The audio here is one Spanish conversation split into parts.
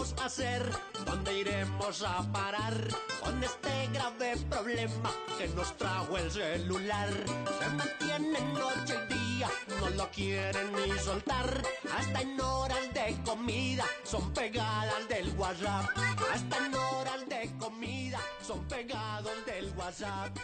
Vamos hacer, dónde iremos a parar con este grave problema que nos trajo el celular. Se mantiene noche y día, no lo quieren ni soltar. Hasta en horas de comida son pegadas del WhatsApp. Hasta en horas de comida son pegados del WhatsApp.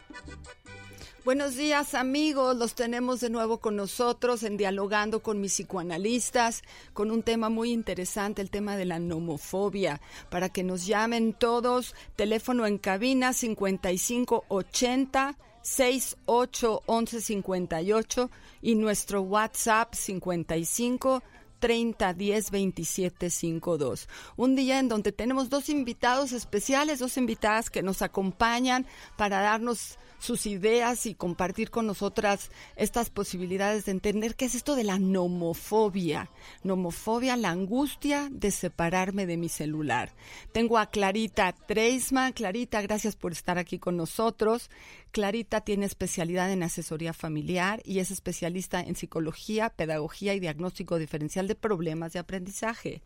Buenos días amigos, los tenemos de nuevo con nosotros en Dialogando con mis psicoanalistas, con un tema muy interesante, el tema de la nomofobia. Para que nos llamen todos, teléfono en cabina 5580 68 11 58 y nuestro WhatsApp 55 30 10 27 52. Un día en donde tenemos dos invitados especiales, dos invitadas que nos acompañan para darnos sus ideas y compartir con nosotras estas posibilidades de entender qué es esto de la nomofobia. Nomofobia, la angustia de separarme de mi celular. Tengo a Clarita Treisman. Clarita, gracias por estar aquí con nosotros. Clarita tiene especialidad en asesoría familiar y es especialista en psicología, pedagogía y diagnóstico diferencial de problemas de aprendizaje.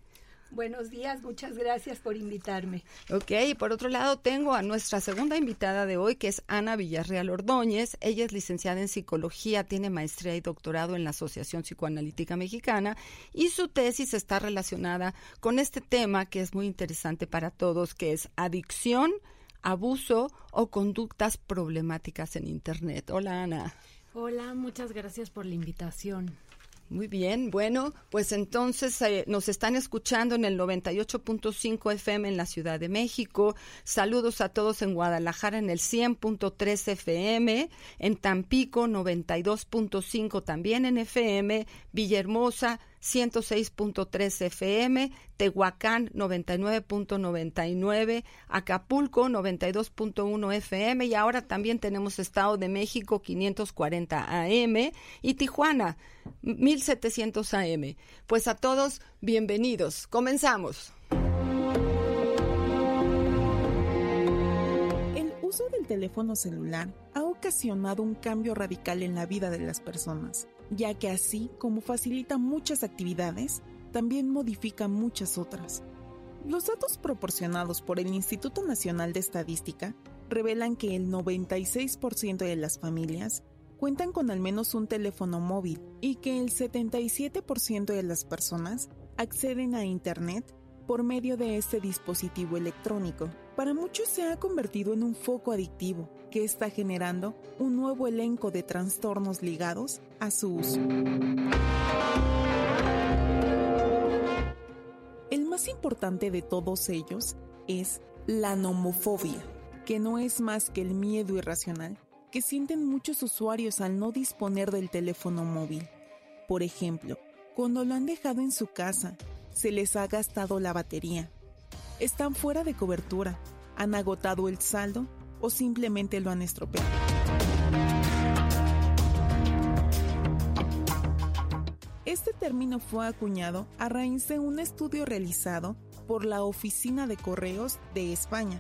Buenos días, muchas gracias por invitarme. Ok, y por otro lado tengo a nuestra segunda invitada de hoy, que es Ana Villarreal Ordóñez. Ella es licenciada en psicología, tiene maestría y doctorado en la Asociación Psicoanalítica Mexicana y su tesis está relacionada con este tema que es muy interesante para todos, que es adicción, abuso o conductas problemáticas en Internet. Hola Ana. Hola, muchas gracias por la invitación. Muy bien, bueno, pues entonces eh, nos están escuchando en el 98.5 FM en la Ciudad de México. Saludos a todos en Guadalajara en el 100.3 FM, en Tampico 92.5 también en FM, Villahermosa 106.3 FM, Tehuacán 99.99, Acapulco 92.1 FM y ahora también tenemos Estado de México 540 AM y Tijuana 1700 AM. Pues a todos, bienvenidos. Comenzamos. El uso del teléfono celular ha ocasionado un cambio radical en la vida de las personas ya que así como facilita muchas actividades, también modifica muchas otras. Los datos proporcionados por el Instituto Nacional de Estadística revelan que el 96% de las familias cuentan con al menos un teléfono móvil y que el 77% de las personas acceden a Internet por medio de este dispositivo electrónico. Para muchos se ha convertido en un foco adictivo que está generando un nuevo elenco de trastornos ligados a su uso. El más importante de todos ellos es la nomofobia, que no es más que el miedo irracional que sienten muchos usuarios al no disponer del teléfono móvil. Por ejemplo, cuando lo han dejado en su casa, se les ha gastado la batería, están fuera de cobertura, han agotado el saldo o simplemente lo han estropeado. Este término fue acuñado a raíz de un estudio realizado por la Oficina de Correos de España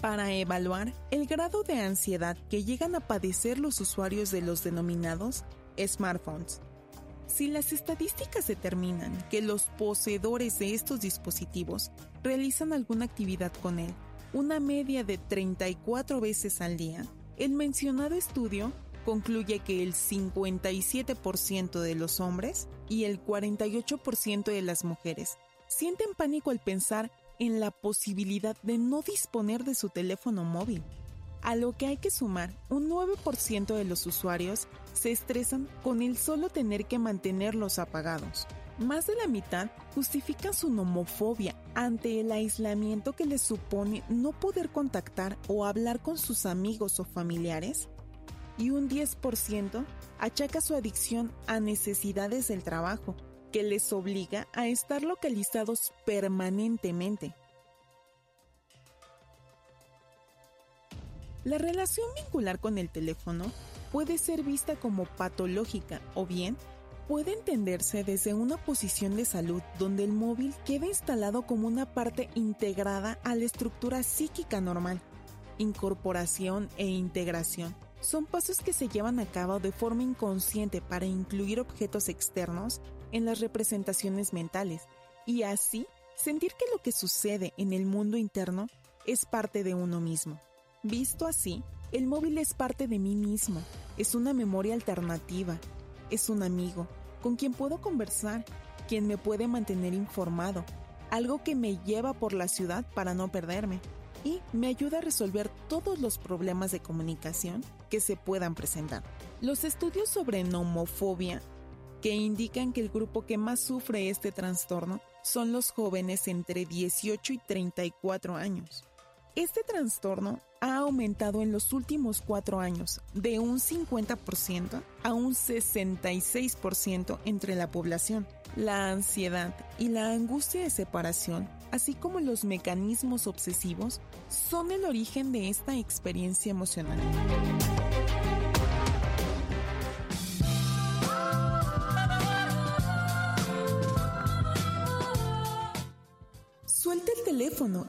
para evaluar el grado de ansiedad que llegan a padecer los usuarios de los denominados smartphones. Si las estadísticas determinan que los poseedores de estos dispositivos realizan alguna actividad con él, una media de 34 veces al día, el mencionado estudio concluye que el 57% de los hombres y el 48% de las mujeres sienten pánico al pensar en la posibilidad de no disponer de su teléfono móvil, a lo que hay que sumar un 9% de los usuarios se estresan con el solo tener que mantenerlos apagados. Más de la mitad justifican su nomofobia ante el aislamiento que les supone no poder contactar o hablar con sus amigos o familiares, y un 10% achaca su adicción a necesidades del trabajo, que les obliga a estar localizados permanentemente. La relación vincular con el teléfono puede ser vista como patológica o bien puede entenderse desde una posición de salud donde el móvil queda instalado como una parte integrada a la estructura psíquica normal. Incorporación e integración son pasos que se llevan a cabo de forma inconsciente para incluir objetos externos en las representaciones mentales y así sentir que lo que sucede en el mundo interno es parte de uno mismo. Visto así, el móvil es parte de mí mismo, es una memoria alternativa, es un amigo, con quien puedo conversar, quien me puede mantener informado, algo que me lleva por la ciudad para no perderme y me ayuda a resolver todos los problemas de comunicación que se puedan presentar. Los estudios sobre nomofobia que indican que el grupo que más sufre este trastorno son los jóvenes entre 18 y 34 años. Este trastorno ha aumentado en los últimos cuatro años de un 50% a un 66% entre la población. La ansiedad y la angustia de separación, así como los mecanismos obsesivos, son el origen de esta experiencia emocional.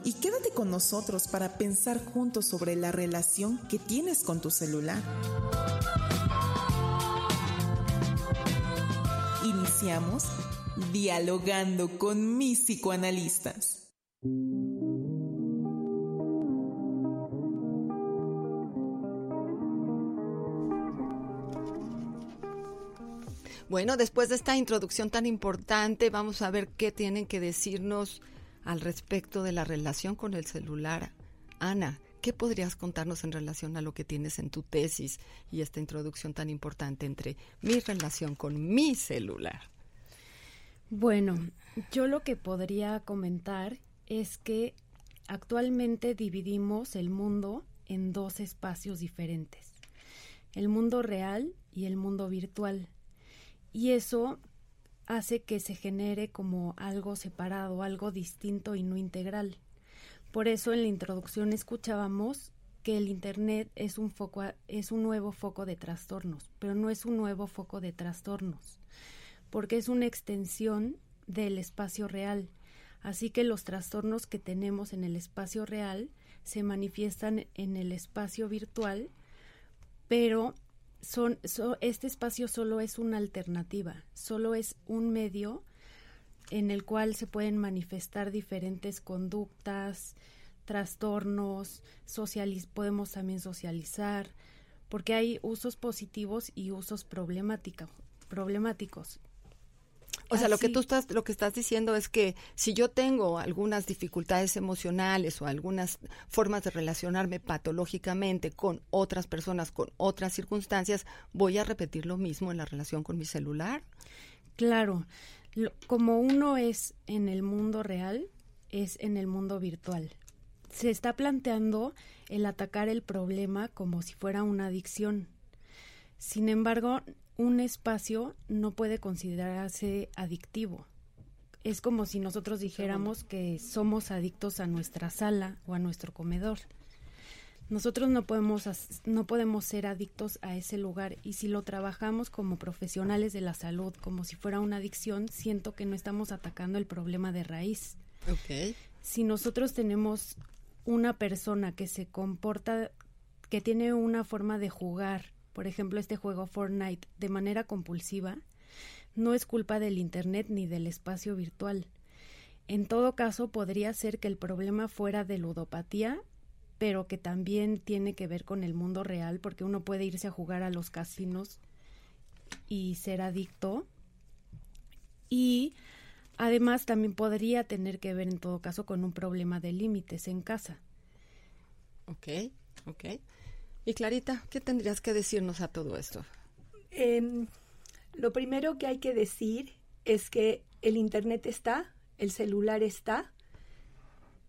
Y quédate con nosotros para pensar juntos sobre la relación que tienes con tu celular. Iniciamos dialogando con mis psicoanalistas. Bueno, después de esta introducción tan importante, vamos a ver qué tienen que decirnos al respecto de la relación con el celular. Ana, ¿qué podrías contarnos en relación a lo que tienes en tu tesis y esta introducción tan importante entre mi relación con mi celular? Bueno, yo lo que podría comentar es que actualmente dividimos el mundo en dos espacios diferentes, el mundo real y el mundo virtual. Y eso hace que se genere como algo separado, algo distinto y no integral. Por eso en la introducción escuchábamos que el Internet es un, foco, es un nuevo foco de trastornos, pero no es un nuevo foco de trastornos, porque es una extensión del espacio real. Así que los trastornos que tenemos en el espacio real se manifiestan en el espacio virtual, pero son, este espacio solo es una alternativa, solo es un medio en el cual se pueden manifestar diferentes conductas, trastornos, podemos también socializar, porque hay usos positivos y usos problemáticos. O sea, lo que tú estás, lo que estás diciendo es que si yo tengo algunas dificultades emocionales o algunas formas de relacionarme patológicamente con otras personas, con otras circunstancias, voy a repetir lo mismo en la relación con mi celular. Claro, como uno es en el mundo real, es en el mundo virtual. Se está planteando el atacar el problema como si fuera una adicción. Sin embargo, un espacio no puede considerarse adictivo. Es como si nosotros dijéramos que somos adictos a nuestra sala o a nuestro comedor. Nosotros no podemos, no podemos ser adictos a ese lugar y si lo trabajamos como profesionales de la salud, como si fuera una adicción, siento que no estamos atacando el problema de raíz. Okay. Si nosotros tenemos una persona que se comporta, que tiene una forma de jugar por ejemplo este juego Fortnite, de manera compulsiva, no es culpa del Internet ni del espacio virtual. En todo caso, podría ser que el problema fuera de ludopatía, pero que también tiene que ver con el mundo real, porque uno puede irse a jugar a los casinos y ser adicto. Y además también podría tener que ver en todo caso con un problema de límites en casa. Ok, ok. Y Clarita, ¿qué tendrías que decirnos a todo esto? Em, lo primero que hay que decir es que el Internet está, el celular está,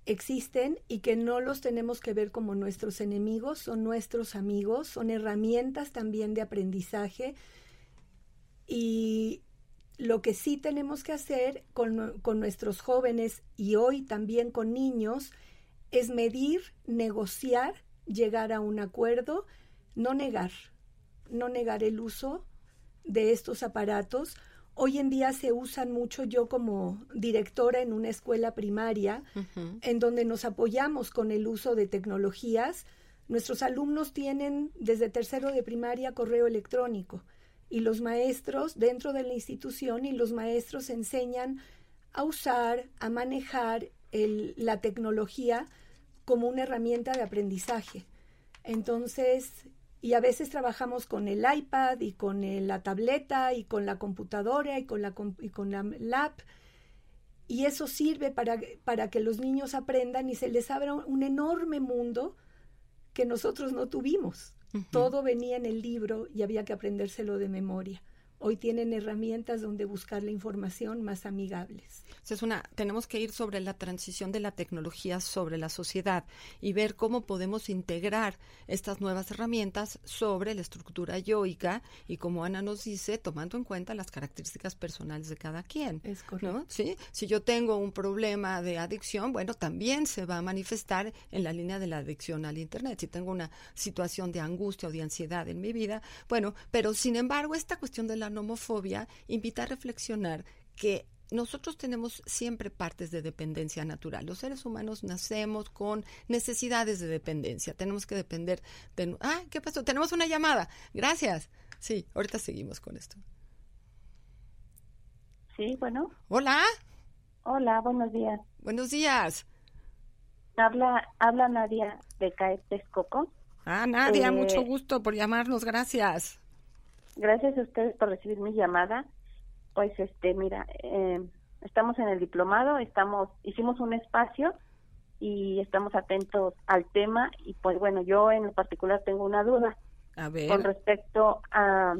existen y que no los tenemos que ver como nuestros enemigos, son nuestros amigos, son herramientas también de aprendizaje y lo que sí tenemos que hacer con, con nuestros jóvenes y hoy también con niños es medir, negociar, llegar a un acuerdo, no negar, no negar el uso de estos aparatos. Hoy en día se usan mucho yo como directora en una escuela primaria, en donde nos apoyamos con el uso de tecnologías. Nuestros alumnos tienen desde tercero de primaria correo electrónico y los maestros dentro de la institución y los maestros enseñan a usar, a manejar la tecnología como una herramienta de aprendizaje. Entonces, y a veces trabajamos con el iPad y con la tableta y con la computadora y con la, y con la lab. Y eso sirve para, para que los niños aprendan y se les abra un enorme mundo que nosotros no tuvimos. Todo venía en el libro y había que aprendérselo de memoria. Hoy tienen herramientas donde buscar la información más amigables. Es una, tenemos que ir sobre la transición de la tecnología sobre la sociedad y ver cómo podemos integrar estas nuevas herramientas sobre la estructura yoica y como Ana nos dice, tomando en cuenta las características personales de cada quien. Es correcto. ¿Sí? Si yo tengo un problema de adicción, bueno, también se va a manifestar en la línea de la adicción al Internet. Si tengo una situación de angustia o de ansiedad en mi vida, bueno, pero sin embargo, esta cuestión de la nomofobia invita a reflexionar que nosotros tenemos siempre partes de dependencia natural. Los seres humanos nacemos con necesidades de dependencia. Tenemos que depender de... Ah, ¿qué pasó? Tenemos una llamada. Gracias. Sí, ahorita seguimos con esto. Sí, bueno. Hola. Hola, buenos días. Buenos días. Habla, habla Nadia de CAE Texcoco. Ah, Nadia, Eh, mucho gusto por llamarnos. Gracias. Gracias a ustedes por recibir mi llamada. Pues, este, mira, eh, estamos en el diplomado, estamos, hicimos un espacio y estamos atentos al tema y pues bueno, yo en particular tengo una duda A ver. con respecto a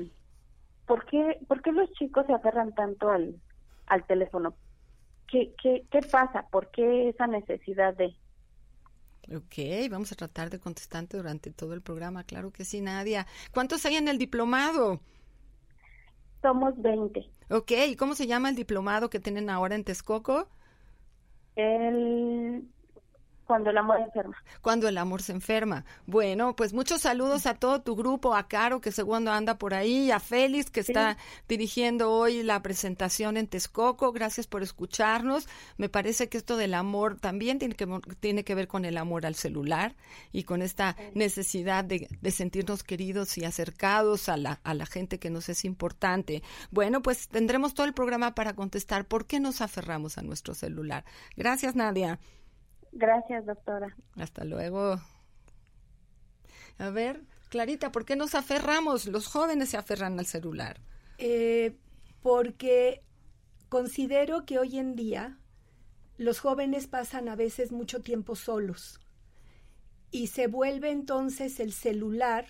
por qué, por qué los chicos se aferran tanto al, al teléfono. ¿Qué, qué, ¿Qué pasa? ¿Por qué esa necesidad de...? Ok, vamos a tratar de contestarte durante todo el programa. Claro que sí, Nadia. ¿Cuántos hay en el diplomado? Somos 20. Ok, ¿y cómo se llama el diplomado que tienen ahora en Texcoco? El, cuando el amor enferma. Cuando el amor se enferma. Bueno, pues muchos saludos a todo tu grupo, a Caro que segundo anda por ahí, a Félix que está dirigiendo hoy la presentación en Texcoco. Gracias por escucharnos. Me parece que esto del amor también tiene que, tiene que ver con el amor al celular y con esta necesidad de, de sentirnos queridos y acercados a la, a la gente que nos es importante. Bueno, pues tendremos todo el programa para contestar por qué nos aferramos a nuestro celular. Gracias, Nadia. Gracias, doctora. Hasta luego. A ver, Clarita, ¿por qué nos aferramos? Los jóvenes se aferran al celular. Eh, porque considero que hoy en día los jóvenes pasan a veces mucho tiempo solos y se vuelve entonces el celular,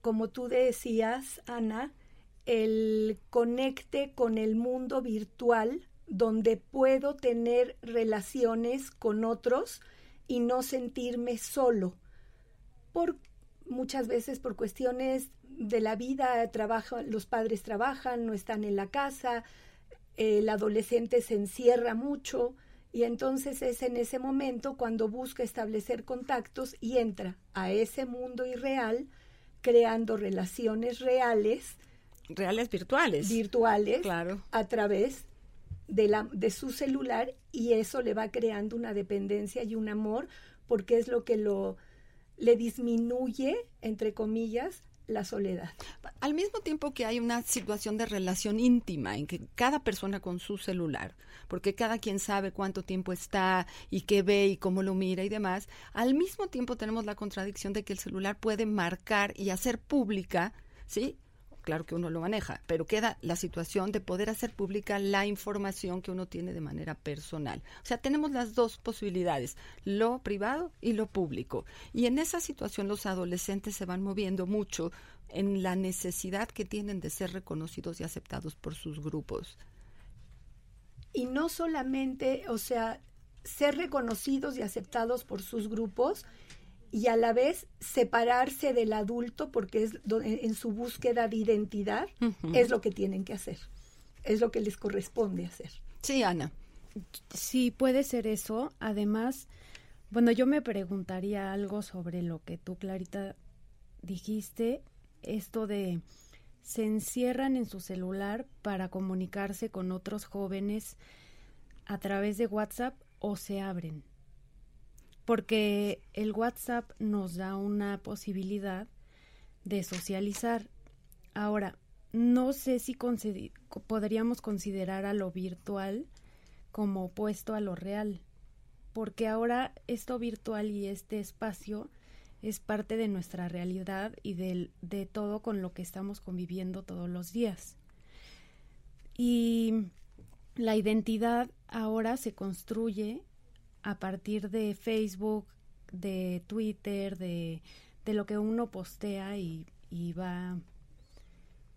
como tú decías, Ana, el conecte con el mundo virtual donde puedo tener relaciones con otros y no sentirme solo. Por muchas veces por cuestiones de la vida, trabaja, los padres trabajan, no están en la casa, el adolescente se encierra mucho y entonces es en ese momento cuando busca establecer contactos y entra a ese mundo irreal creando relaciones reales, reales virtuales, virtuales claro. a través de, la, de su celular y eso le va creando una dependencia y un amor porque es lo que lo le disminuye, entre comillas, la soledad. Al mismo tiempo que hay una situación de relación íntima en que cada persona con su celular, porque cada quien sabe cuánto tiempo está y qué ve y cómo lo mira y demás, al mismo tiempo tenemos la contradicción de que el celular puede marcar y hacer pública, ¿sí? Claro que uno lo maneja, pero queda la situación de poder hacer pública la información que uno tiene de manera personal. O sea, tenemos las dos posibilidades, lo privado y lo público. Y en esa situación los adolescentes se van moviendo mucho en la necesidad que tienen de ser reconocidos y aceptados por sus grupos. Y no solamente, o sea, ser reconocidos y aceptados por sus grupos y a la vez separarse del adulto porque es en su búsqueda de identidad es lo que tienen que hacer, es lo que les corresponde hacer. Sí, Ana. Sí, puede ser eso. Además, bueno, yo me preguntaría algo sobre lo que tú, Clarita, dijiste, esto de se encierran en su celular para comunicarse con otros jóvenes a través de WhatsApp o se abren. Porque el WhatsApp nos da una posibilidad de socializar. Ahora, no sé si podríamos considerar a lo virtual como opuesto a lo real, porque ahora esto virtual y este espacio es parte de nuestra realidad y de, de todo con lo que estamos conviviendo todos los días. Y la identidad ahora se construye a partir de Facebook, de Twitter, de, de lo que uno postea y, y va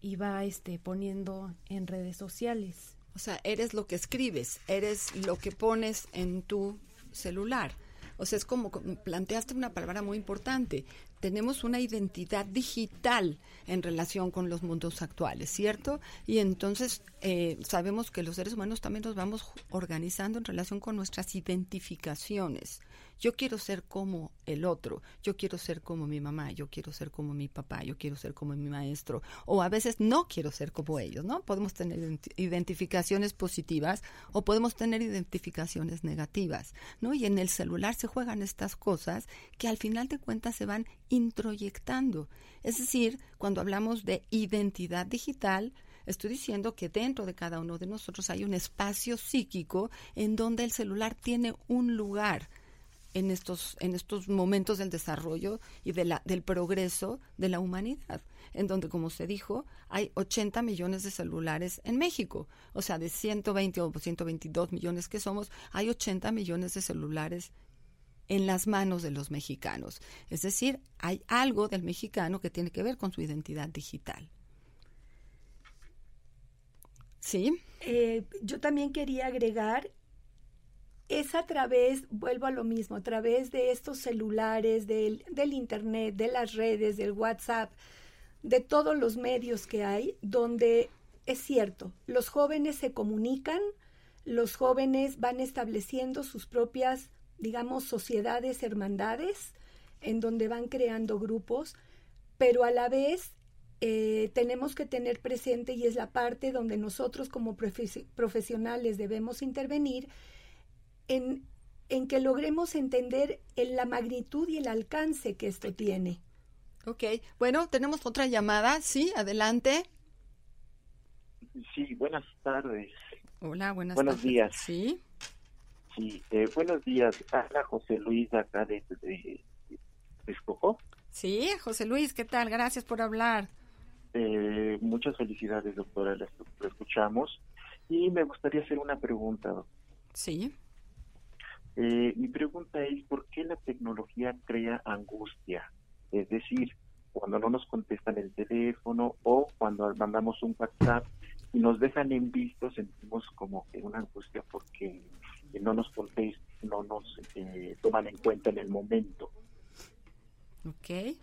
y va este poniendo en redes sociales. O sea, eres lo que escribes, eres lo que pones en tu celular. O sea, es como planteaste una palabra muy importante. Tenemos una identidad digital en relación con los mundos actuales, ¿cierto? Y entonces eh, sabemos que los seres humanos también nos vamos organizando en relación con nuestras identificaciones. Yo quiero ser como el otro, yo quiero ser como mi mamá, yo quiero ser como mi papá, yo quiero ser como mi maestro, o a veces no quiero ser como ellos, ¿no? Podemos tener identificaciones positivas o podemos tener identificaciones negativas, ¿no? Y en el celular se juegan estas cosas que al final de cuentas se van introyectando. Es decir, cuando hablamos de identidad digital, Estoy diciendo que dentro de cada uno de nosotros hay un espacio psíquico en donde el celular tiene un lugar en estos, en estos momentos del desarrollo y de la, del progreso de la humanidad, en donde, como se dijo, hay 80 millones de celulares en México. O sea, de 120 o 122 millones que somos, hay 80 millones de celulares en las manos de los mexicanos. Es decir, hay algo del mexicano que tiene que ver con su identidad digital. ¿Sí? Eh, yo también quería agregar es a través, vuelvo a lo mismo, a través de estos celulares, del, Internet, de las redes, del WhatsApp, de todos los medios que hay, donde es cierto, los jóvenes se comunican, los jóvenes van estableciendo sus propias, digamos, sociedades, hermandades, en donde van creando grupos, pero a la vez eh, tenemos que tener presente, y es la parte donde nosotros como profesionales debemos intervenir, en, que logremos entender la magnitud y el alcance que esto tiene. Ok, bueno, tenemos otra llamada, sí, adelante. Sí, buenas tardes. Hola, buenas buenos días. Sí. Sí, eh, buenos días. Habla José Luis acá de, de, Sí, José Luis, ¿qué tal? Gracias por hablar. Eh, muchas felicidades, doctora, lo escuchamos. Y me gustaría hacer una pregunta. Sí. Eh, mi pregunta es, ¿por qué la tecnología crea angustia? Es decir, cuando no nos contestan el teléfono o cuando mandamos un WhatsApp y nos dejan en visto, sentimos como una angustia porque no nos contestan, no nos eh, toman en cuenta en el momento. Ok.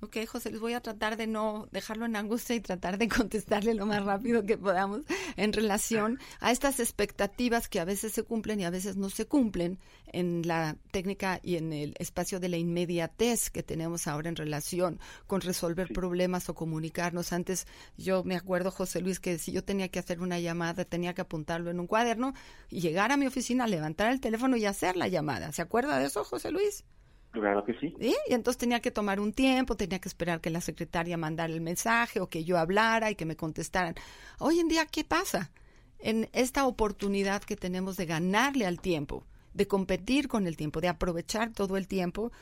Ok, José, les voy a tratar de no dejarlo en angustia y tratar de contestarle lo más rápido que podamos en relación a estas expectativas que a veces se cumplen y a veces no se cumplen en la técnica y en el espacio de la inmediatez que tenemos ahora en relación con resolver problemas o comunicarnos. Antes yo me acuerdo, José Luis, que si yo tenía que hacer una llamada, tenía que apuntarlo en un cuaderno y llegar a mi oficina, levantar el teléfono y hacer la llamada. ¿Se acuerda de eso, José Luis? Claro que sí. Y entonces tenía que tomar un tiempo, tenía que esperar que la secretaria mandara el mensaje o que yo hablara y que me contestaran. Hoy en día, ¿qué pasa? En esta oportunidad que tenemos de ganarle al tiempo, de competir con el tiempo, de aprovechar todo el tiempo,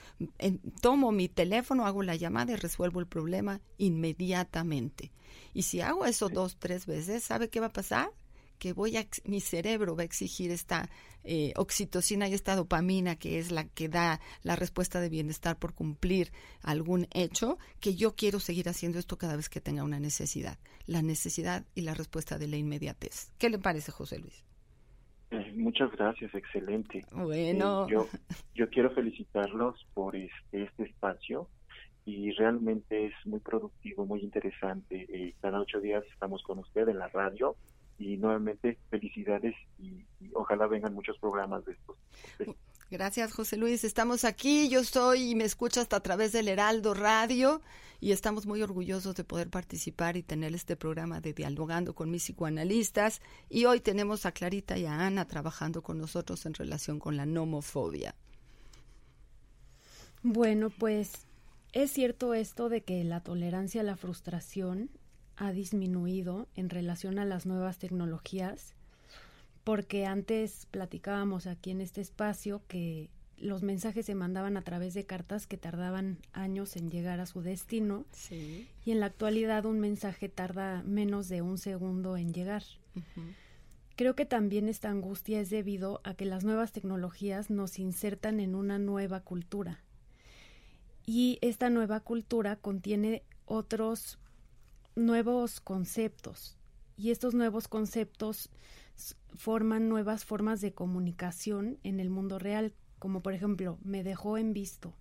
tomo mi teléfono, hago la llamada y resuelvo el problema inmediatamente. Y si hago eso dos, tres veces, ¿sabe qué va a pasar? Que voy a, mi cerebro va a exigir esta eh, oxitocina y esta dopamina que es la que da la respuesta de bienestar por cumplir algún hecho, que yo quiero seguir haciendo esto cada vez que tenga una necesidad. La necesidad y la respuesta de la inmediatez. ¿Qué le parece, José Luis? Eh, muchas gracias, excelente. Bueno. Eh, yo, yo quiero felicitarlos por este, este espacio y realmente es muy productivo, muy interesante. Eh, cada ocho días estamos con usted en la radio y nuevamente felicidades y, ojalá vengan muchos programas de estos. Gracias, José Luis. Estamos aquí. Yo soy y me escuchas a través del Heraldo Radio y estamos muy orgullosos de poder participar y tener este programa de Dialogando con mis psicoanalistas. Y hoy tenemos a Clarita y a Ana trabajando con nosotros en relación con la nomofobia. Bueno, pues es cierto esto de que la tolerancia a la frustración ha disminuido en relación a las nuevas tecnologías porque antes platicábamos aquí en este espacio que los mensajes se mandaban a través de cartas que tardaban años en llegar a su destino y en la actualidad un mensaje tarda menos de un segundo en llegar. Creo que también esta angustia es debido a que las nuevas tecnologías nos insertan en una nueva cultura. Y esta nueva cultura contiene otros nuevos conceptos y estos nuevos conceptos forman nuevas formas de comunicación en el mundo real, como por ejemplo, me dejó en visto.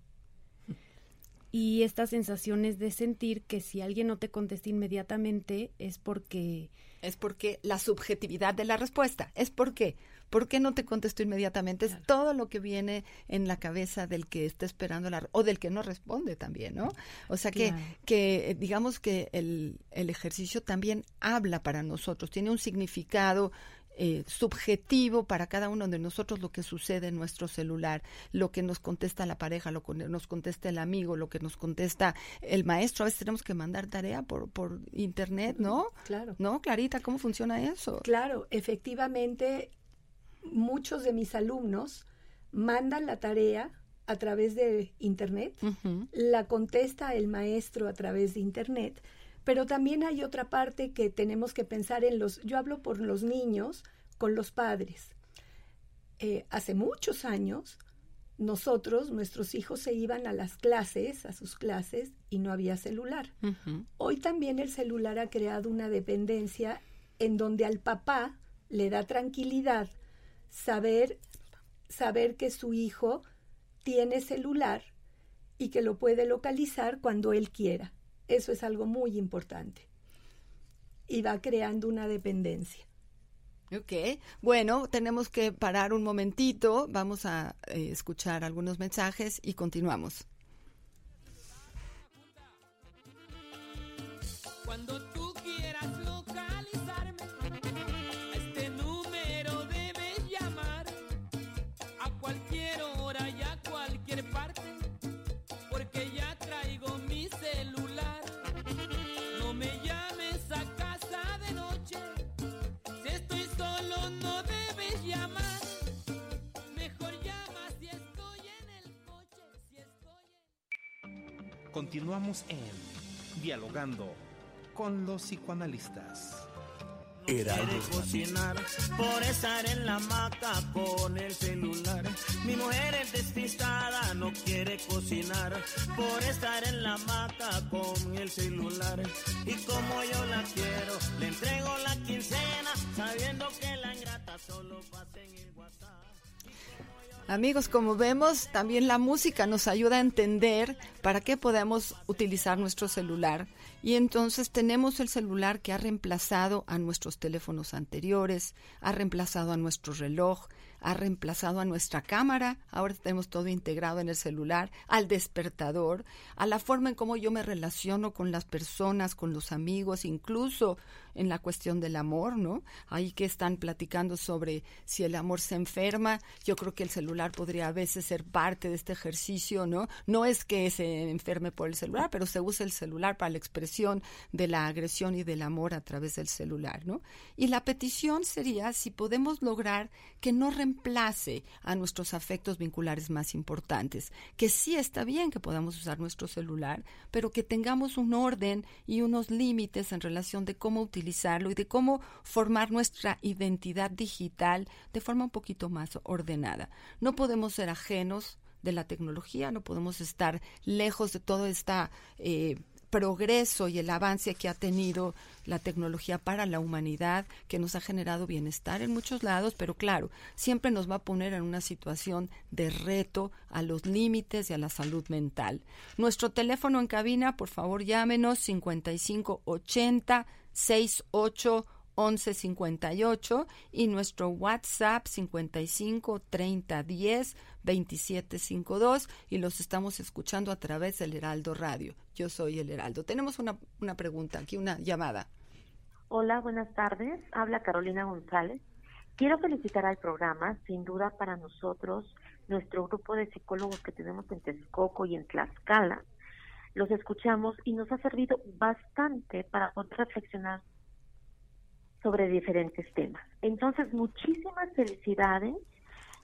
Y estas sensaciones de sentir que si alguien no te contesta inmediatamente es porque... Es porque la subjetividad de la respuesta. Es porque. ¿Por qué no te contesto inmediatamente? Es todo lo que viene en la cabeza del que está esperando la... o del que no responde también, ¿no? O sea que, que digamos que el, el ejercicio también habla para nosotros, tiene un significado eh, subjetivo para cada uno de nosotros lo que sucede en nuestro celular, lo que nos contesta la pareja, lo que nos contesta el amigo, lo que nos contesta el maestro. A veces tenemos que mandar tarea por, por internet, ¿no? Claro. ¿No, Clarita? ¿Cómo funciona eso? Claro, efectivamente, muchos de mis alumnos mandan la tarea a través de internet, la contesta el maestro a través de internet pero también hay otra parte que tenemos que pensar en los, yo hablo por los niños con los padres. Eh, hace muchos años, nosotros, nuestros hijos se iban a las clases, a sus clases, y no había celular. Hoy también el celular ha creado una dependencia en donde al papá le da tranquilidad saber, saber que su hijo tiene celular y que lo puede localizar cuando él quiera. Eso es algo muy importante. Y va creando una dependencia. Ok, bueno, tenemos que parar un momentito, vamos a eh, escuchar algunos mensajes y continuamos. Cuando Continuamos en Dialogando con los psicoanalistas. Quiere cocinar por estar en la hamaca con el celular. Mi mujer es despistada, no quiere cocinar por estar en la hamaca con el celular. Y como yo la quiero, le entrego la quincena sabiendo que la ingrata solo pasa en el WhatsApp. Amigos, como vemos, también la música nos ayuda a entender para qué podemos utilizar nuestro celular. Y entonces tenemos el celular que ha reemplazado a nuestros teléfonos anteriores, ha reemplazado a nuestro reloj, ha reemplazado a nuestra cámara, ahora tenemos todo integrado en el celular, al despertador, a la forma en cómo yo me relaciono con las personas, con los amigos, incluso en la cuestión del amor, ¿no? Ahí que están platicando sobre si el amor se enferma, yo creo que el celular podría a veces ser parte de este ejercicio, ¿no? No es que se enferme por el celular, pero se usa el celular para la expresión de la agresión y del amor a través del celular, ¿no? Y la petición sería si podemos lograr que no reemplace a nuestros afectos vinculares más importantes, que sí está bien que podamos usar nuestro celular, pero que tengamos un orden y unos límites en relación de cómo y de cómo formar nuestra identidad digital de forma un poquito más ordenada. No podemos ser ajenos de la tecnología, no podemos estar lejos de toda esta eh, progreso y el avance que ha tenido la tecnología para la humanidad, que nos ha generado bienestar en muchos lados, pero claro, siempre nos va a poner en una situación de reto a los límites y a la salud mental. Nuestro teléfono en cabina, por favor, llámenos 5580 68 1158 y nuestro WhatsApp 55 30 10 27 52 y los estamos escuchando a través del Heraldo Radio. Yo soy el Heraldo. Tenemos una, una pregunta aquí, una llamada. Hola, buenas tardes. Habla Carolina González. Quiero felicitar al programa, sin duda para nosotros, nuestro grupo de psicólogos que tenemos en Texcoco y en Tlaxcala. Los escuchamos y nos ha servido bastante para reflexionar sobre diferentes temas. Entonces, muchísimas felicidades.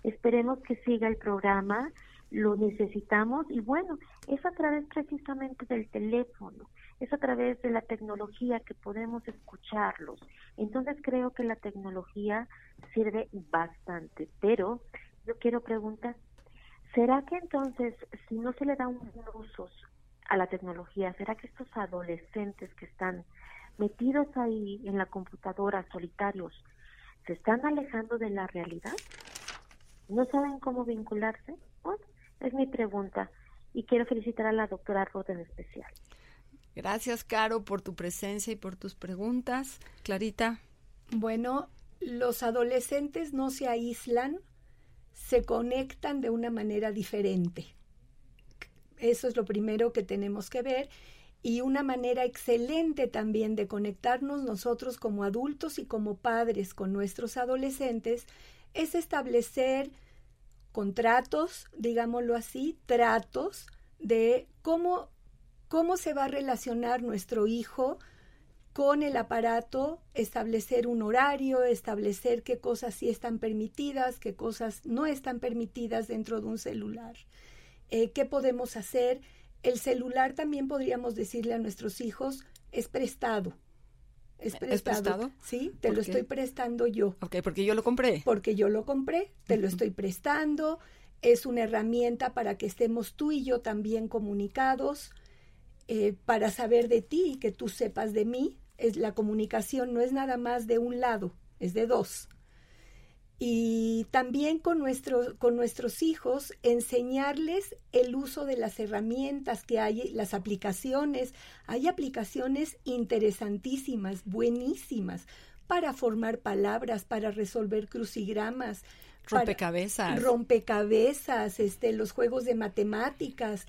Esperemos que siga el programa. Lo necesitamos y bueno, es a través precisamente del teléfono, es a través de la tecnología que podemos escucharlos. Entonces creo que la tecnología sirve bastante, pero yo quiero preguntar, ¿será que entonces si no se le da un uso a la tecnología, será que estos adolescentes que están metidos ahí en la computadora, solitarios, se están alejando de la realidad? ¿No saben cómo vincularse? Bueno, es mi pregunta y quiero felicitar a la doctora Roth en especial. Gracias, Caro, por tu presencia y por tus preguntas. Clarita. Bueno, los adolescentes no se aíslan, se conectan de una manera diferente. Eso es lo primero que tenemos que ver y una manera excelente también de conectarnos nosotros como adultos y como padres con nuestros adolescentes es establecer contratos, digámoslo así, tratos de cómo, cómo se va a relacionar nuestro hijo con el aparato, establecer un horario, establecer qué cosas sí están permitidas, qué cosas no están permitidas dentro de un celular, eh, qué podemos hacer el celular también podríamos decirle a nuestros hijos, es prestado. Es prestado. Sí, te lo estoy prestando yo. Ok, porque yo lo compré. Porque yo lo compré, te lo estoy prestando. Es una herramienta para que estemos tú y yo también comunicados, eh, para saber de ti y que tú sepas de mí. Es, la comunicación no es nada más de un lado, es de dos y también con, nuestro, con nuestros hijos enseñarles el uso de las herramientas que hay, las aplicaciones. Hay aplicaciones interesantísimas, buenísimas, para formar palabras, para resolver crucigramas. Rompecabezas. rompecabezas, este, los juegos de matemáticas.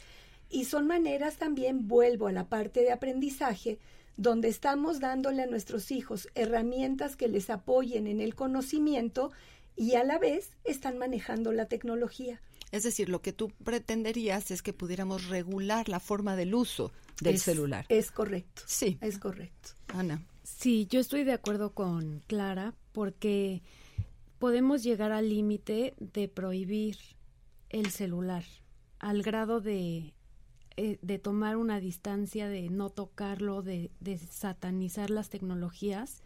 Y son maneras también, vuelvo a la parte de aprendizaje, donde estamos dándole a nuestros hijos herramientas que les apoyen en el conocimiento y a la vez están manejando la tecnología. Es decir, lo que tú pretenderías es que pudiéramos regular la forma del uso del celular. Es correcto. Sí. Es correcto. Ana. Sí, yo estoy de acuerdo con Clara porque podemos llegar al límite de prohibir el celular al grado de, eh, de tomar una distancia, de no tocarlo, de, de satanizar las tecnologías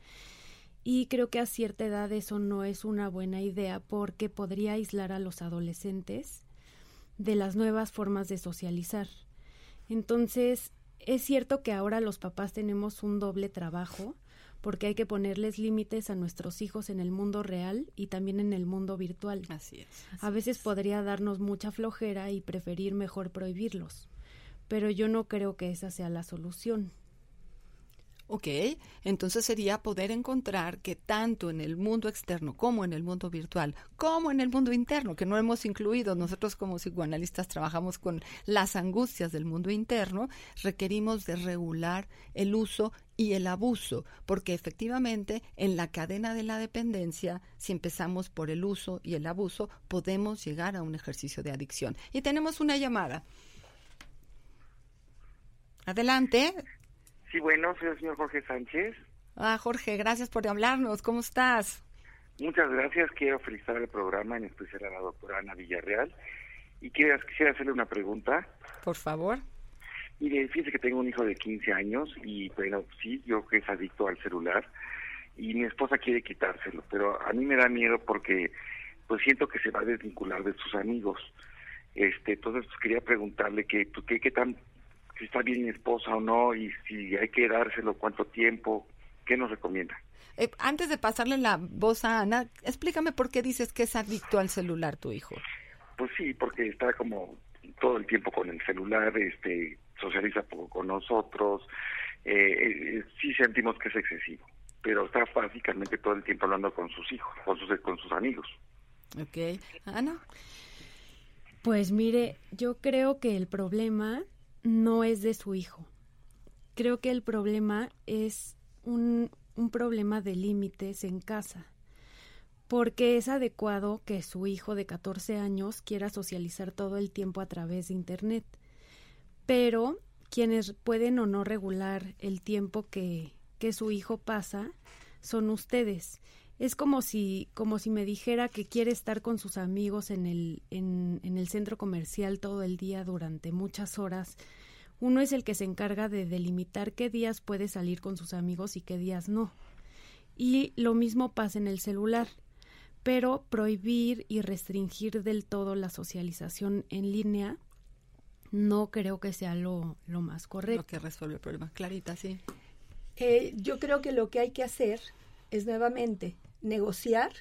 y creo que a cierta edad eso no es una buena idea porque podría aislar a los adolescentes de las nuevas formas de socializar. Entonces, es cierto que ahora los papás tenemos un doble trabajo porque hay que ponerles límites a nuestros hijos en el mundo real y también en el mundo virtual. Así es. a veces podría darnos mucha flojera y preferir mejor prohibirlos, pero yo no creo que esa sea la solución. Ok, entonces sería poder encontrar que tanto en el mundo externo como en el mundo virtual, como en el mundo interno, que no hemos incluido, nosotros como psicoanalistas trabajamos con las angustias del mundo interno, requerimos de regular el uso y el abuso, porque efectivamente en la cadena de la dependencia, si empezamos por el uso y el abuso, podemos llegar a un ejercicio de adicción. Y tenemos una llamada. Adelante. Sí, bueno, soy el señor Jorge Sánchez. Ah, Jorge, gracias por hablarnos. ¿Cómo estás? Muchas gracias. Quiero felicitar el programa, en especial a la doctora Ana Villarreal. Y quisiera, quisiera hacerle una pregunta. Por favor. Mire, fíjese que tengo un hijo de 15 años y, bueno, sí, yo que es adicto al celular y mi esposa quiere quitárselo, pero a mí me da miedo porque pues siento que se va a desvincular de sus amigos. Este, entonces pues, quería preguntarle que, pues, qué, qué tan si está bien mi esposa o no y si hay que dárselo cuánto tiempo, ¿qué nos recomienda? Eh, antes de pasarle la voz a Ana, explícame por qué dices que es adicto al celular tu hijo. Pues sí, porque está como todo el tiempo con el celular, este, socializa poco con nosotros, eh, eh, sí sentimos que es excesivo, pero está básicamente todo el tiempo hablando con sus hijos, con sus, con sus amigos. Ok, Ana. Pues mire, yo creo que el problema no es de su hijo. Creo que el problema es un, un problema de límites en casa. Porque es adecuado que su hijo de 14 años quiera socializar todo el tiempo a través de Internet. Pero quienes pueden o no regular el tiempo que, que su hijo pasa son ustedes. Es como si, como si me dijera que quiere estar con sus amigos en el, en, en el centro comercial todo el día durante muchas horas. Uno es el que se encarga de delimitar qué días puede salir con sus amigos y qué días no. Y lo mismo pasa en el celular. Pero prohibir y restringir del todo la socialización en línea no creo que sea lo, lo más correcto. Lo que resuelve el problema. Clarita, sí. Eh, yo creo que lo que hay que hacer es nuevamente negociar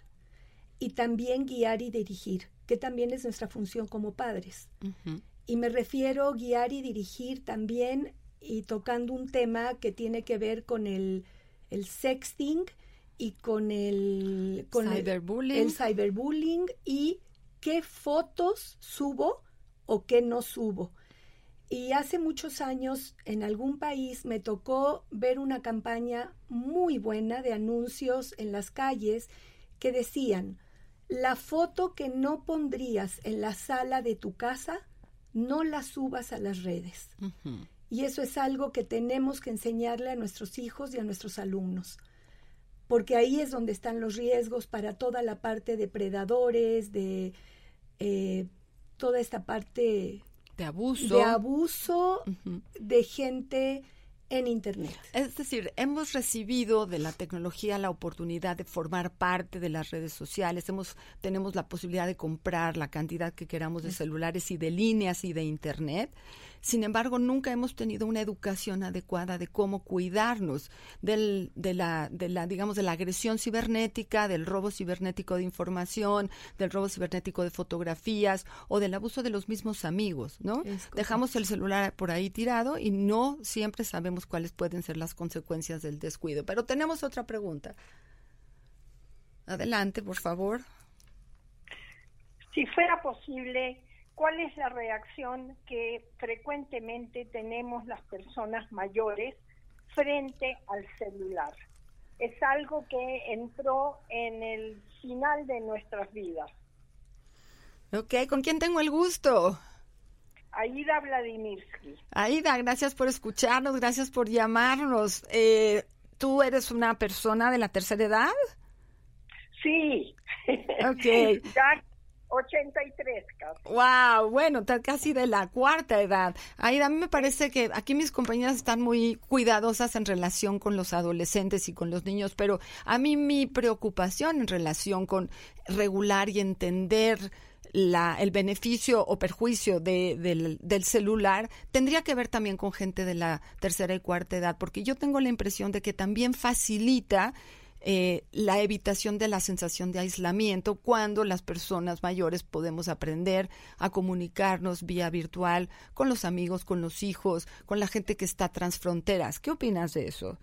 y también guiar y dirigir, que también es nuestra función como padres. Y me refiero guiar y dirigir también y tocando un tema que tiene que ver con el, el sexting y con el con el- el cyberbullying y qué fotos subo o qué no subo. Y hace muchos años en algún país me tocó ver una campaña muy buena de anuncios en las calles que decían, la foto que no pondrías en la sala de tu casa, no la subas a las redes. Y eso es algo que tenemos que enseñarle a nuestros hijos y a nuestros alumnos. Porque ahí es donde están los riesgos para toda la parte de predadores, de eh, toda esta parte De abuso. de abuso de gente en Internet. Es decir, hemos recibido de la tecnología la oportunidad de formar parte de las redes sociales, hemos, tenemos la posibilidad de comprar la cantidad que queramos de celulares y de líneas y de internet. Sin embargo, nunca hemos tenido una educación adecuada de cómo cuidarnos del, de la, de la, digamos, de la agresión cibernética, del robo cibernético de información, del robo cibernético de fotografías o del abuso de los mismos amigos, ¿no? Dejamos el celular por ahí tirado y no siempre sabemos cuáles pueden ser las consecuencias del descuido. Pero tenemos otra pregunta. Adelante, por favor. Si fuera posible, ¿cuál es la reacción que frecuentemente tenemos las personas mayores frente al celular? Es algo que entró en el final de nuestras vidas. Ok, ¿con quién tengo el gusto? Aida Vladimirsky. Aida, gracias por escucharnos, gracias por llamarnos. Eh, ¿Tú eres una persona de la tercera edad? Sí. Ok. Ya 83 casi. Wow, bueno, casi de la cuarta edad. Aida, a mí me parece que aquí mis compañeras están muy cuidadosas en relación con los adolescentes y con los niños, pero a mí mi preocupación en relación con regular y entender la, el beneficio o perjuicio de- del, del celular tendría que ver también con gente de la tercera y cuarta edad, porque yo tengo la impresión de que también facilita eh, la evitación de la sensación de aislamiento cuando las personas mayores podemos aprender a comunicarnos vía virtual con los amigos, con los hijos, con la gente que está transfronteras. ¿Qué opinas de eso?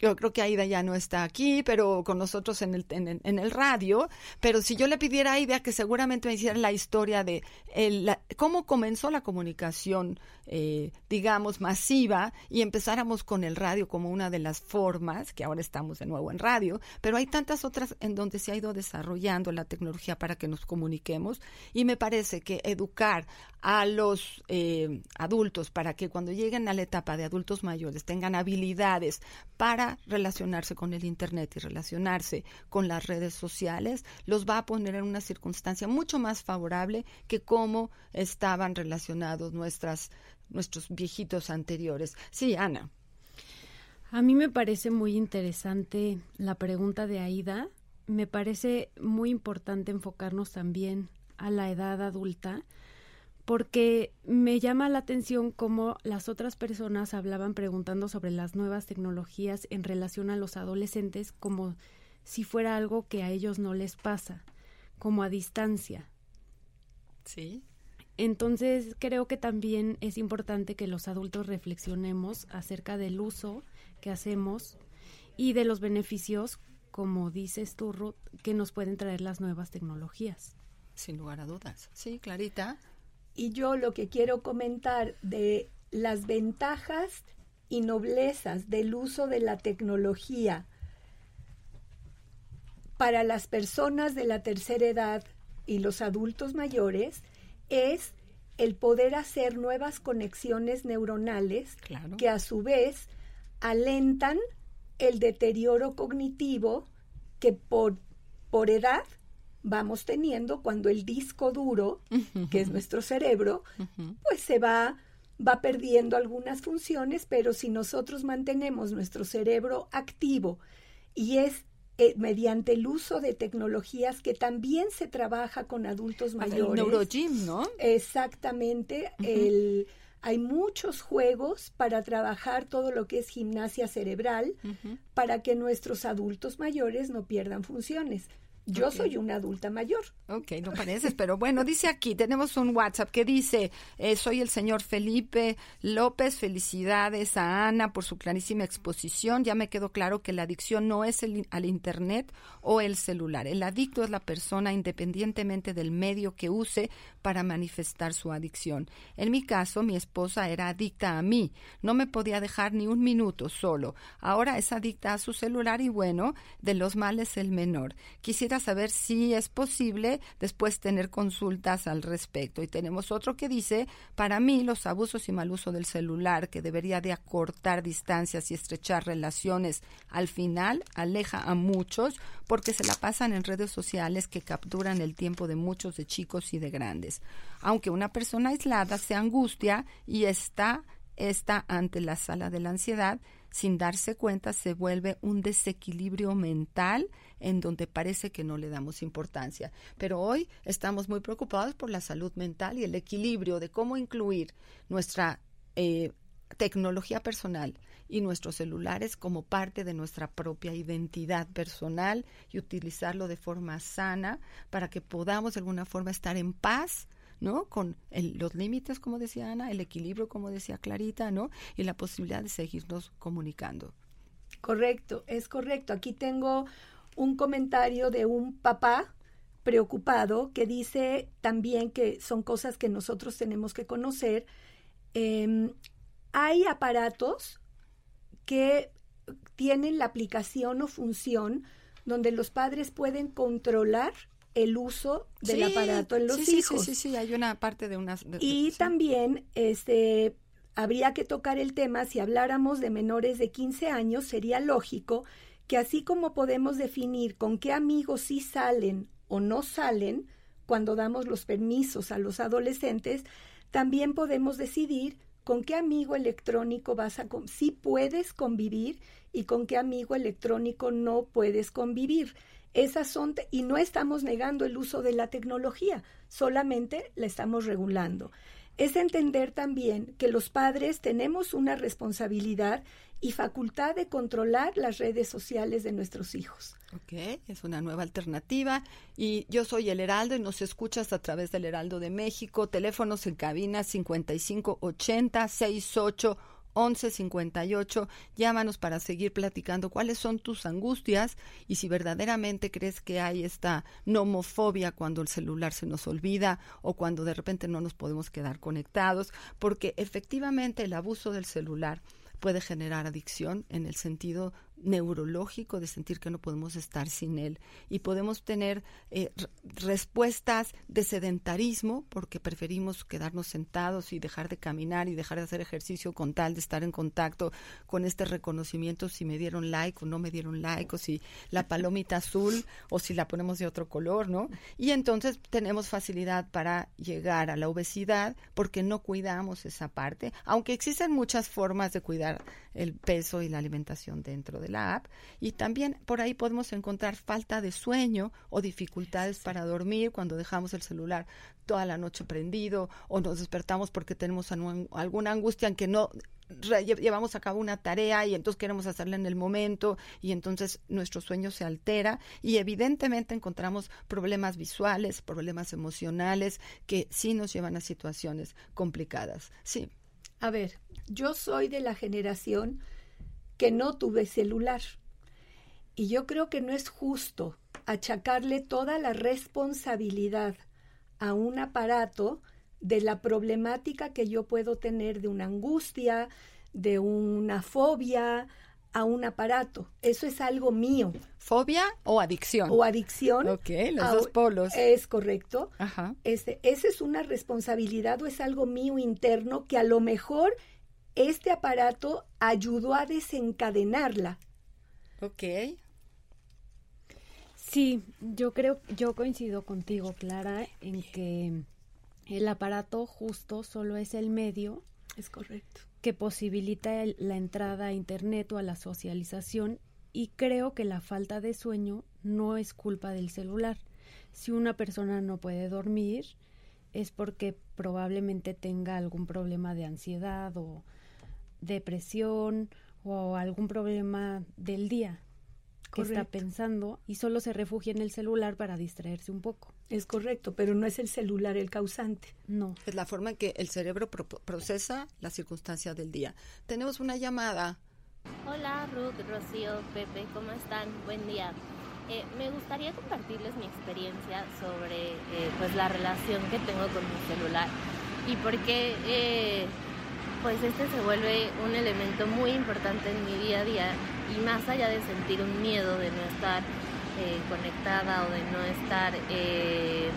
Yo creo que Aida ya no está aquí, pero con nosotros en el, en, el- radio. Pero si yo le pidiera a Aida que seguramente me hiciera la historia de el- cómo comenzó la comunicación, eh, digamos, masiva y empezáramos con el radio como una de las formas, que ahora estamos de nuevo en radio, pero hay tantas otras en donde se ha ido desarrollando la tecnología para que nos comuniquemos y me parece que educar a los eh, adultos para que cuando lleguen a la etapa de adultos mayores tengan habilidades para relacionarse con el Internet y relacionarse con las redes sociales, los va a poner en una circunstancia mucho más favorable que cómo estaban relacionados nuestras, nuestros viejitos anteriores. Sí, Ana. A mí me parece muy interesante la pregunta de Aida. Me parece muy importante enfocarnos también a la edad adulta, porque me llama la atención cómo las otras personas hablaban preguntando sobre las nuevas tecnologías en relación a los adolescentes como si fuera algo que a ellos no les pasa, como a distancia. Sí. Entonces creo que también es importante que los adultos reflexionemos acerca del uso que hacemos y de los beneficios, como dices tú, Ruth, que nos pueden traer las nuevas tecnologías. Sin lugar a dudas. Sí, Clarita. Y yo lo que quiero comentar de las ventajas y noblezas del uso de la tecnología para las personas de la tercera edad y los adultos mayores es el poder hacer nuevas conexiones neuronales que a su vez alentan el deterioro cognitivo que por, por edad vamos teniendo cuando el disco duro, que es nuestro cerebro, pues se va va perdiendo algunas funciones, pero si nosotros mantenemos nuestro cerebro activo y es eh, mediante el uso de tecnologías que también se trabaja con adultos mayores. El neurogym, ¿no? Exactamente, el hay muchos juegos para trabajar todo lo que es gimnasia cerebral para que nuestros adultos mayores no pierdan funciones. Yo soy una adulta mayor. Ok, no pareces, pero bueno, dice aquí, tenemos un WhatsApp que dice, eh, soy el señor Felipe López, felicidades a Ana por su clarísima exposición, ya me quedó claro que la adicción no es el, al Internet o el celular, el adicto es la persona independientemente del medio que use para manifestar su adicción. En mi caso, mi esposa era adicta a mí, no me podía dejar ni un minuto solo, ahora es adicta a su celular y bueno, de los males el menor. Quisiera saber si es posible después tener consultas al respecto. Y tenemos otro que dice, para mí los abusos y mal uso del celular, que debería de acortar distancias y estrechar relaciones, al final aleja a muchos porque se la pasan en redes sociales que capturan el tiempo de muchos de chicos y de grandes. Aunque una persona aislada se angustia y está, está ante la sala de la ansiedad, sin darse cuenta se vuelve un desequilibrio mental en donde parece que no le damos importancia. Pero hoy estamos muy preocupados por la salud mental y el equilibrio de cómo incluir nuestra eh, tecnología personal y nuestros celulares como parte de nuestra propia identidad personal y utilizarlo de forma sana para que podamos de alguna forma estar en paz ¿no? Con los límites, como decía Ana, el equilibrio, como decía Clarita, ¿no? Y la posibilidad de seguirnos comunicando. Correcto, es correcto. Aquí tengo un comentario de un papá preocupado que dice también que son cosas que nosotros tenemos que conocer. Em, hay aparatos que tienen la aplicación o función donde los padres pueden controlar el uso del aparato en los hijos. Sí, sí, sí, hay una parte de unas... y también este, habría que tocar el tema, si habláramos de menores de 15 años, sería lógico que así como podemos definir con qué amigos sí salen o no salen cuando damos los permisos a los adolescentes, también podemos decidir con qué amigo electrónico vas a si puedes convivir y con qué amigo electrónico no puedes convivir. Esas son, y no estamos negando el uso de la tecnología, solamente la estamos regulando. Es entender también que los padres tenemos una responsabilidad y facultad de controlar las redes sociales de nuestros hijos. Ok, es una nueva alternativa. Y yo soy el Heraldo y nos escuchas a través del Heraldo de México. Teléfonos en cabina 5580 68 1158. Llámanos para seguir platicando cuáles son tus angustias y si verdaderamente crees que hay esta nomofobia cuando el celular se nos olvida o cuando de repente no nos podemos quedar conectados, porque efectivamente el abuso del celular puede generar adicción en el sentido neurológico de sentir que no podemos estar sin él y podemos tener eh, respuestas de sedentarismo porque preferimos quedarnos sentados y dejar de caminar y dejar de hacer ejercicio con tal de estar en contacto con este reconocimiento si me dieron like o no me dieron like o si la palomita azul o si la ponemos de otro color, ¿no? Y entonces tenemos facilidad para llegar a la obesidad porque no cuidamos esa parte, aunque existen muchas formas de cuidar el peso y la alimentación dentro de la app. Y también por ahí podemos encontrar falta de sueño o dificultades para dormir cuando dejamos el celular toda la noche prendido o nos despertamos porque tenemos alguna angustia en que no llevamos a cabo una tarea y entonces queremos hacerla en el momento y entonces nuestro sueño se altera y evidentemente encontramos problemas visuales, problemas emocionales que sí nos llevan a situaciones complicadas. Sí. A ver, yo soy de la generación que no tuve celular y yo creo que no es justo achacarle toda la responsabilidad a un aparato de la problemática que yo puedo tener de una angustia, de una fobia a un aparato. Eso es algo mío. ¿Fobia o adicción? O adicción. Ok, los dos polos. Es correcto. Ajá. Este, esa es una responsabilidad o es algo mío interno que a lo mejor este aparato ayudó a desencadenarla. Ok. Sí, yo creo, yo coincido contigo, Clara, en que el aparato justo solo es el medio. Es correcto. Que posibilita la entrada a Internet o a la socialización y creo que la falta de sueño no es culpa del celular. Si una persona no puede dormir es porque probablemente tenga algún problema de ansiedad o depresión o algún problema del día que está pensando y solo se refugia en el celular para distraerse un poco. Es correcto, pero no es el celular el causante. No. Es la forma en que el cerebro procesa la circunstancia del día. Tenemos una llamada. Hola Ruth, Rocío, Pepe, ¿cómo están? Buen día. Eh, me gustaría compartirles mi experiencia sobre eh, pues la relación que tengo con mi celular y por qué eh, pues este se vuelve un elemento muy importante en mi día a día y más allá de sentir un miedo de no estar eh, conectada o de no estar eh,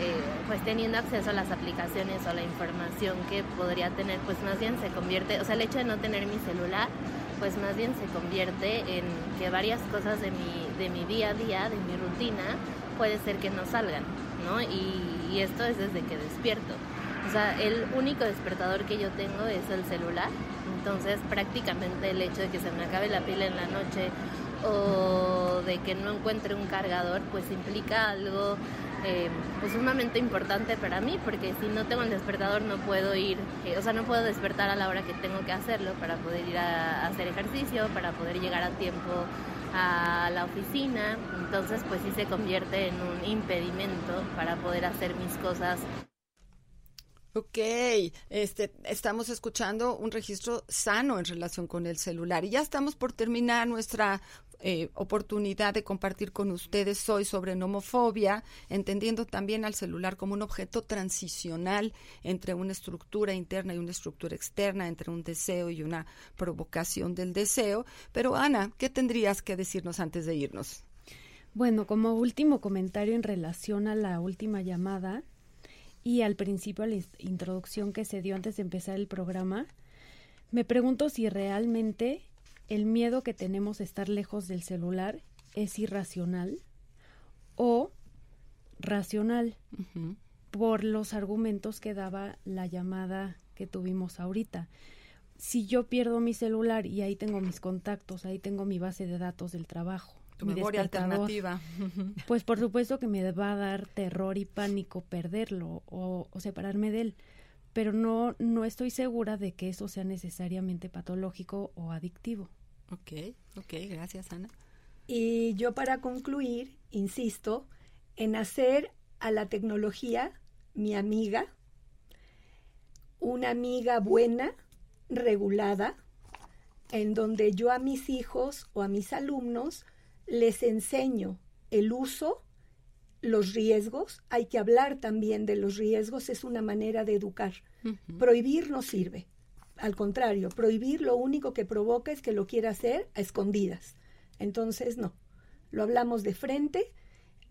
eh, pues teniendo acceso a las aplicaciones o a la información que podría tener, pues más bien se convierte, o sea, el hecho de no tener mi celular, pues más bien se convierte en que varias cosas de mi, de mi día a día, de mi rutina, puede ser que no salgan, ¿no? Y, y esto es desde que despierto. O sea, el único despertador que yo tengo es el celular. Entonces, prácticamente el hecho de que se me acabe la pila en la noche o de que no encuentre un cargador, pues implica algo eh, pues sumamente importante para mí, porque si no tengo el despertador no puedo ir, eh, o sea, no puedo despertar a la hora que tengo que hacerlo para poder ir a, hacer ejercicio, para poder llegar a tiempo a la oficina, entonces pues sí se convierte en un impedimento para poder hacer mis cosas Ok, este, estamos escuchando un registro sano en relación con el celular y ya estamos por terminar nuestra eh, oportunidad de compartir con ustedes hoy sobre nomofobia, entendiendo también al celular como un objeto transicional entre una estructura interna y una estructura externa, entre un deseo y una provocación del deseo. Pero Ana, ¿qué tendrías que decirnos antes de irnos? Bueno, como último comentario en relación a la última llamada, y al principio a la introducción que se dio antes de empezar el programa, me pregunto si realmente el miedo que tenemos a estar lejos del celular es irracional o racional por los argumentos que daba la llamada que tuvimos ahorita. Si yo pierdo mi celular y ahí tengo mis contactos, ahí tengo mi base de datos del trabajo, tu memoria alternativa. Pues por supuesto que me va a dar terror y pánico perderlo o, separarme de él, pero no, no estoy segura de que eso sea necesariamente patológico o adictivo. Ok, ok, gracias Ana. Y yo para concluir, insisto, en hacer a la tecnología mi amiga, una amiga buena, regulada, en donde yo a mis hijos o a mis alumnos les enseño el uso, los riesgos, hay que hablar también de los riesgos, es una manera de educar. Prohibir no sirve. Al contrario, prohibir lo único que provoca es que lo quiera hacer a escondidas. Entonces, no. Lo hablamos de frente,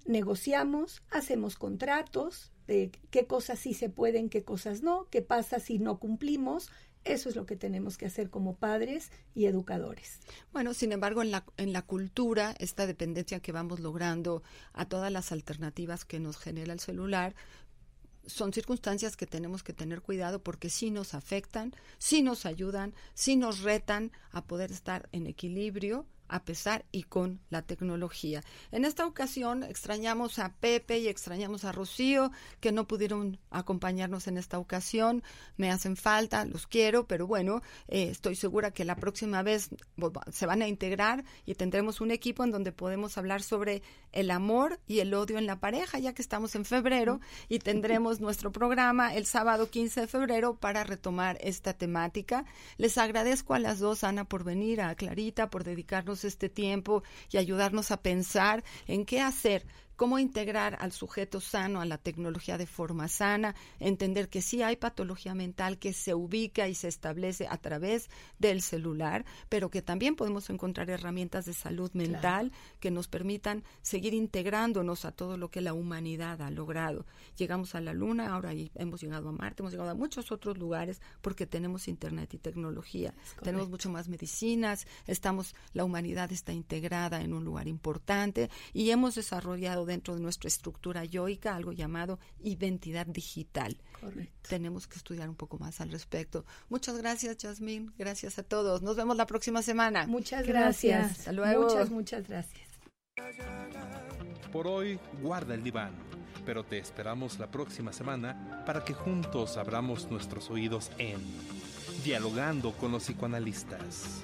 negociamos, hacemos contratos de qué cosas sí se pueden, qué cosas no, qué pasa si no cumplimos, eso es lo que tenemos que hacer como padres y educadores. Bueno, sin embargo, en la, en la cultura, esta dependencia que vamos logrando a todas las alternativas que nos genera el celular, son circunstancias que tenemos que tener cuidado porque sí nos afectan, sí nos ayudan, sí nos retan a poder estar en equilibrio a pesar y con la tecnología. En esta ocasión extrañamos a Pepe y extrañamos a Rocío, que no pudieron acompañarnos en esta ocasión. Me hacen falta, los quiero, pero bueno, eh, estoy segura que la próxima vez se van a integrar y tendremos un equipo en donde podemos hablar sobre el amor y el odio en la pareja, ya que estamos en febrero y tendremos nuestro programa el sábado 15 de febrero para retomar esta temática. Les agradezco a las dos, Ana, por venir, a Clarita, por dedicarnos este tiempo y ayudarnos a pensar en qué hacer cómo integrar al sujeto sano a la tecnología de forma sana, entender que sí hay patología mental que se ubica y se establece a través del celular, pero que también podemos encontrar herramientas de salud mental que nos permitan seguir integrándonos a todo lo que la humanidad ha logrado. Llegamos a la Luna, ahora hemos llegado a Marte, hemos llegado a muchos otros lugares porque tenemos Internet y tecnología. Tenemos mucho más medicinas, estamos, la humanidad está integrada en un lugar importante y hemos desarrollado dentro de nuestra estructura yoica algo llamado identidad digital. Tenemos que estudiar un poco más al respecto. Muchas gracias, Jasmine. Gracias a todos. Nos vemos la próxima semana. Muchas gracias. Hasta luego. Muchas, muchas gracias. Por hoy, guarda el diván, pero te esperamos la próxima semana para que juntos abramos nuestros oídos en Dialogando con los psicoanalistas.